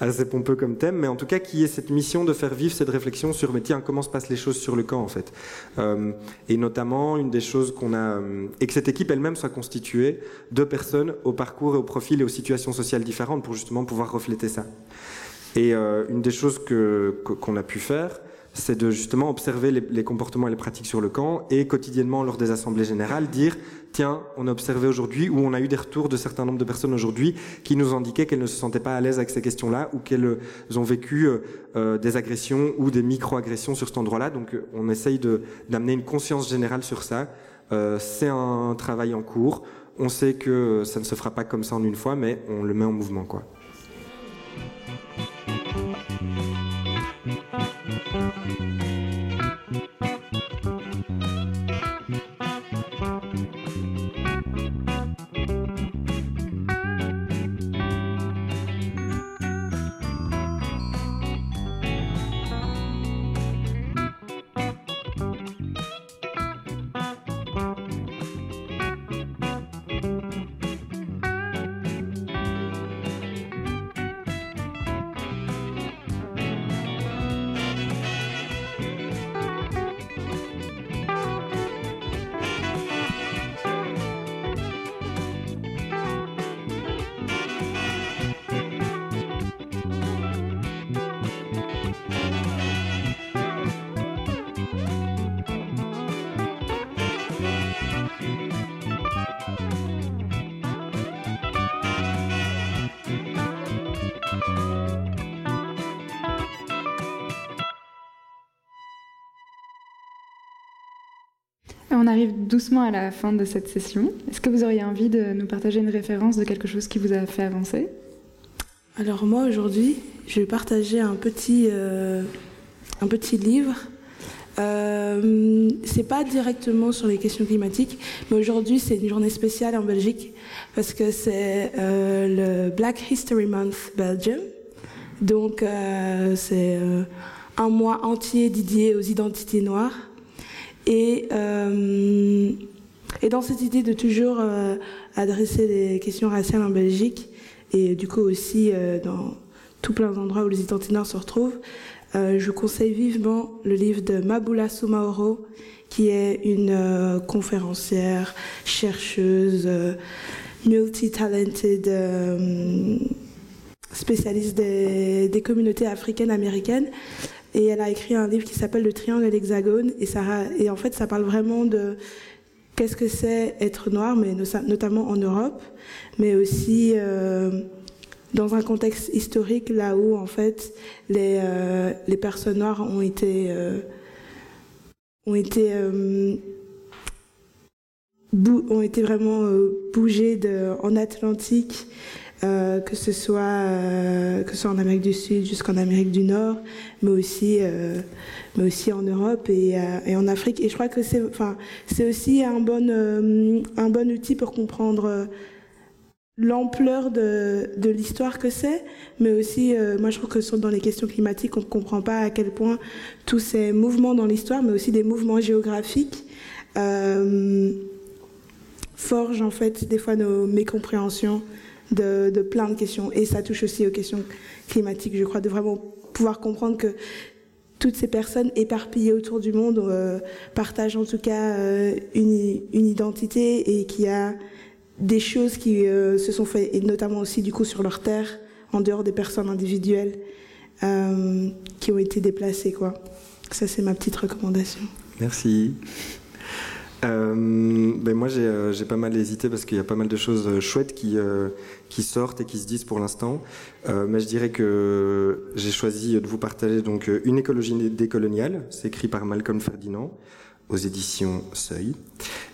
assez pompeux comme thème, mais en tout cas qui est cette mission de faire vivre cette réflexion sur mais tiens comment se passent les choses sur le camp en fait. Euh, et notamment une des choses qu'on a euh, et que cette équipe elle-même soit constituée de personnes au parcours et au profil et aux situations sociales différentes pour justement pouvoir refléter ça. Et euh, une des choses que qu'on a pu faire, c'est de justement observer les, les, comportements et les pratiques sur le camp et quotidiennement lors des assemblées générales dire tiens on a observé aujourd'hui ou on a eu des retours de certains nombres de personnes aujourd'hui qui nous indiquaient qu'elles ne se sentaient pas à l'aise avec ces questions-là ou qu'elles ont vécu euh, euh des agressions ou des micro-agressions sur cet endroit-là. Donc on essaye d'amener une conscience générale sur ça. Euh, c'est un travail en cours. On sait que ça ne se fera pas comme ça en une fois mais on le met en mouvement quoi On arrive doucement à la fin de cette session. Est-ce que vous auriez envie de nous partager une référence de quelque chose qui vous a fait avancer? Alors moi aujourd'hui, je vais partager un petit, euh, un petit livre. Euh, c'est pas directement sur les questions climatiques, mais aujourd'hui c'est une journée spéciale en Belgique parce que c'est euh, le Black History Month Belgium. Donc euh, c'est un mois entier dédié aux identités noires. Et, euh, et dans cette idée de toujours euh, adresser des questions raciales en Belgique, et du coup aussi euh, dans tout plein d'endroits où les identitaires se retrouvent, je conseille vivement le livre de Mabula Soumaoro, qui est une conférencière, chercheuse, multi-talented, spécialiste des, des, communautés africaines américaines et elle a écrit un livre qui s'appelle Le triangle et l'hexagone. Et, en fait, ça parle vraiment de qu'est-ce que c'est être noir, mais notamment en Europe, mais aussi euh, dans un contexte historique, là où en fait les, euh, les personnes noires ont été, euh, ont été, ont été vraiment bougées en Atlantique euh, que ce soit euh, que ce soit en Amérique du Sud jusqu'en Amérique du Nord, mais aussi euh, mais aussi en Europe et, en Afrique. Et je crois que c'est enfin aussi un bon un bon outil pour comprendre l'ampleur de, de l'histoire que c'est, mais aussi, moi je trouve que dans les questions climatiques, on ne comprend pas à quel point tous ces mouvements dans l'histoire, mais aussi des mouvements géographiques, forgent en fait des fois nos mécompréhensions de, plein de questions. Et ça touche aussi aux questions climatiques, je crois, de vraiment pouvoir comprendre que toutes ces personnes éparpillées autour du monde euh, partagent en tout cas euh, une, identité et qu'il y a des choses qui euh, se sont faites, et notamment aussi du coup sur leur terre, en dehors des personnes individuelles qui ont été déplacées. Quoi. Ça, c'est ma petite recommandation. Merci. Euh, ben moi, j'ai euh, pas mal hésité parce qu'il y a pas mal de choses euh, chouettes qui, euh, qui sortent et qui se disent pour l'instant. mais je dirais que j'ai choisi de vous partager donc une écologie décoloniale. C'est écrit par Malcolm Ferdinand aux éditions Seuil.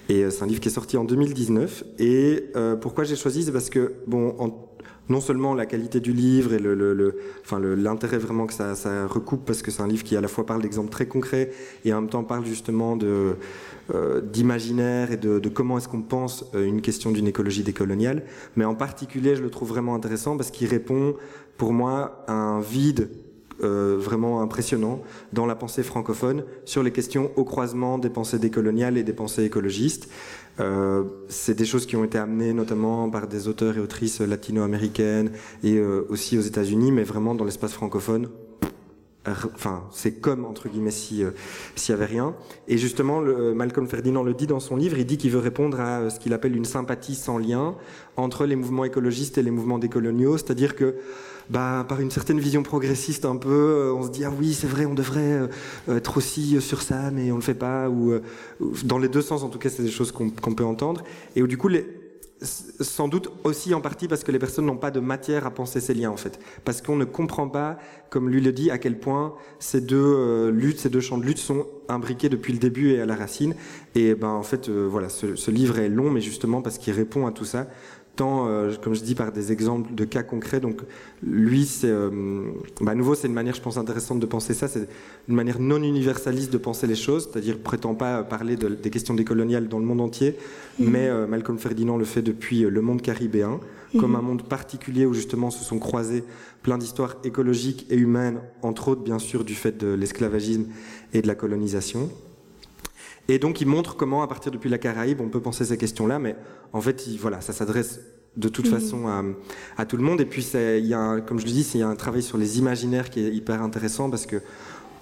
Et c'est un livre qui est sorti en 2019. Et pourquoi j'ai choisi, c'est parce que bon, en, non seulement la qualité du livre et le, le, le enfin l'intérêt vraiment que ça, recoupe parce que c'est un livre qui à la fois parle d'exemples très concrets et en même temps parle justement euh, d'imaginaire et de, de comment est-ce qu'on pense euh, une question d'une écologie décoloniale. Mais en particulier, je le trouve vraiment intéressant parce qu'il répond, pour moi, à un vide euh, vraiment impressionnant dans la pensée francophone sur les questions au croisement des pensées décoloniales et des pensées écologistes. Euh, c'est des choses qui ont été amenées notamment par des auteurs et autrices latino-américaines et euh, aussi aux États-Unis, mais vraiment dans l'espace francophone, enfin c'est comme entre guillemets si euh, s'il y avait rien. Et justement le, Malcolm Ferdinand le dit dans son livre il dit qu'il veut répondre à euh, ce qu'il appelle une sympathie sans lien entre les mouvements écologistes et les mouvements décoloniaux c'est-à-dire que bah, par une certaine vision progressiste un peu euh, on se dit ah oui c'est vrai on devrait être aussi sur ça mais on le fait pas ou dans les deux sens en tout cas c'est des choses qu'on qu peut entendre. Et où du coup les sans doute aussi en partie parce que les personnes n'ont pas de matière à penser ces liens en fait. Parce qu'on ne comprend pas comme lui le dit à quel point ces deux euh, luttes ces deux champs de lutte sont imbriqués depuis le début et à la racine. Et ben en fait euh, voilà ce, ce livre est long mais justement parce qu'il répond à tout ça tant, euh, comme je dis, par des exemples de cas concrets. Donc, lui, c'est, euh, bah, à nouveau, c'est une manière, je pense, intéressante de penser ça. C'est une manière non universaliste de penser les choses, c'est-à-dire prétend pas parler de, des questions décoloniales dans le monde entier, mmh. mais euh, Malcolm Ferdinand le fait depuis le monde caribéen, mmh. comme un monde particulier où justement se sont croisés plein d'histoires écologiques et humaines, entre autres, bien sûr, du fait de l'esclavagisme et de la colonisation. Et donc il montre comment, à partir depuis la Caraïbe, on peut penser ces questions-là, mais en fait, il, voilà, ça s'adresse de toute mmh. façon à, à, tout le monde. Et puis, il y a un, comme je le dis, il y a un travail sur les imaginaires qui est hyper intéressant parce que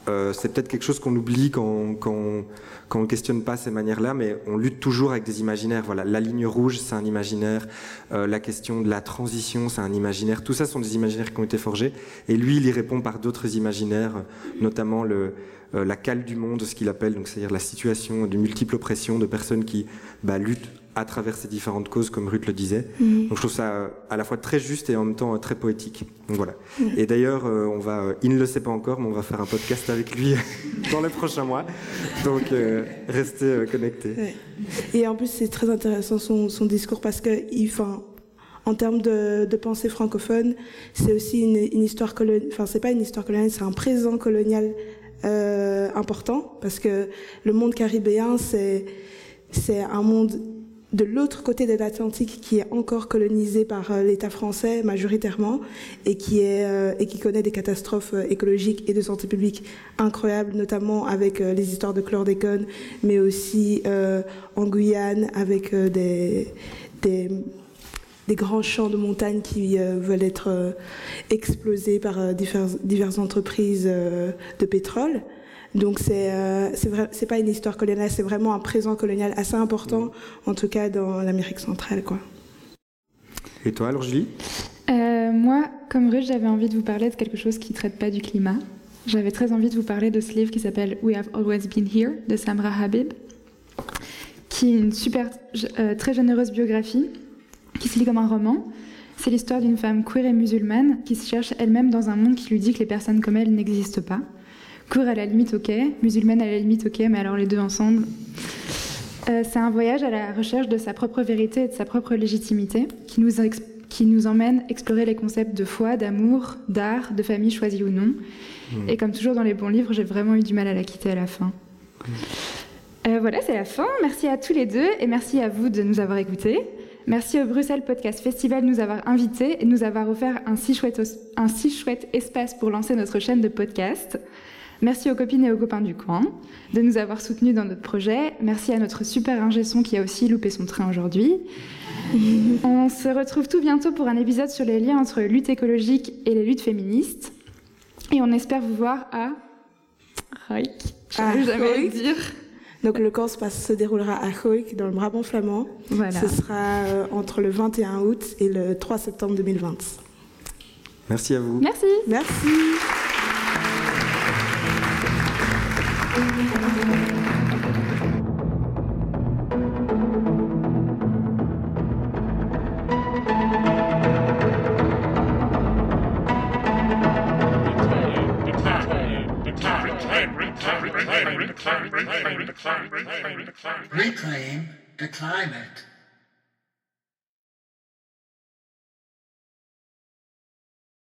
euh, c'est peut-être quelque chose qu'on oublie quand, quand, quand on ne questionne pas ces manières-là, mais on lutte toujours avec des imaginaires. Voilà, la ligne rouge, c'est un imaginaire. Euh, la question de la transition, c'est un imaginaire. Tout ça sont des imaginaires qui ont été forgés. Et lui, il y répond par d'autres imaginaires, notamment le, la cale du monde, ce qu'il appelle, donc c'est-à-dire la situation de multiples oppressions de personnes qui bah, luttent à travers ces différentes causes, comme Ruth le disait. Mmh. Donc je trouve ça à la fois très juste et en même temps très poétique. Donc voilà. Mmh. Et d'ailleurs, euh, on va, euh, il ne le sait pas encore, mais on va faire un podcast avec lui [LAUGHS] dans les prochains mois. Donc euh, restez euh, connectés. Ouais. Et en plus, c'est très intéressant son, son discours parce que, enfin, en termes de, de pensée francophone, c'est aussi une, une histoire coloniale. Enfin, c'est pas une histoire coloniale, c'est un présent colonial euh, important parce que le monde caribéen, c'est c'est un monde de l'autre côté de l'Atlantique qui est encore colonisé par euh, l'État français majoritairement et qui est euh, et qui connaît des catastrophes écologiques et de santé publique incroyables, notamment avec les histoires de chlordécone, mais aussi en Guyane avec des des grands champs de montagne qui euh, veulent être euh, explosés par euh, diverses, diverses entreprises euh, de pétrole. Donc c'est euh, c'est pas une histoire coloniale, c'est vraiment un présent colonial assez important, en tout cas dans l'Amérique centrale. Quoi. Et toi alors Julie? Euh, Moi, comme Ruth, j'avais envie de vous parler de quelque chose qui ne traite pas du climat. J'avais très envie de vous parler de ce livre qui s'appelle We Have Always Been Here de Samra Habib, qui est une super, euh, très généreuse biographie qui se lit comme un roman. C'est l'histoire d'une femme queer et musulmane qui se cherche elle-même dans un monde qui lui dit que les personnes comme elle n'existent pas. Queer à la limite ok, musulmane à la limite ok, mais alors les deux ensemble. Euh, c'est un voyage à la recherche de sa propre vérité et de sa propre légitimité qui nous, qui nous emmène explorer les concepts de foi, d'amour, d'art, de famille choisie ou non. Mmh. Et comme toujours dans les bons livres, j'ai vraiment eu du mal à la quitter à la fin. Mmh. Euh, voilà, c'est la fin. Merci à tous les deux et merci à vous de nous avoir écoutés. Merci au Bruxelles Podcast Festival de nous avoir invités et de nous avoir offert un si, chouette, un si chouette espace pour lancer notre chaîne de podcast. Merci aux copines et aux copains du coin de nous avoir soutenus dans notre projet. Merci à notre super ingé son qui a aussi loupé son train aujourd'hui. [LAUGHS] On se retrouve tout bientôt pour un épisode sur les liens entre lutte écologique et les luttes féministes. Et on espère vous voir à Haïk. À jamais Haïk. dire. Donc le camp se, passe- se déroulera à Hoek, dans le Brabant flamand. Voilà. Ce sera euh, entre le 21 août et le 3 septembre 2020. Merci à vous. Merci. Merci. The climate.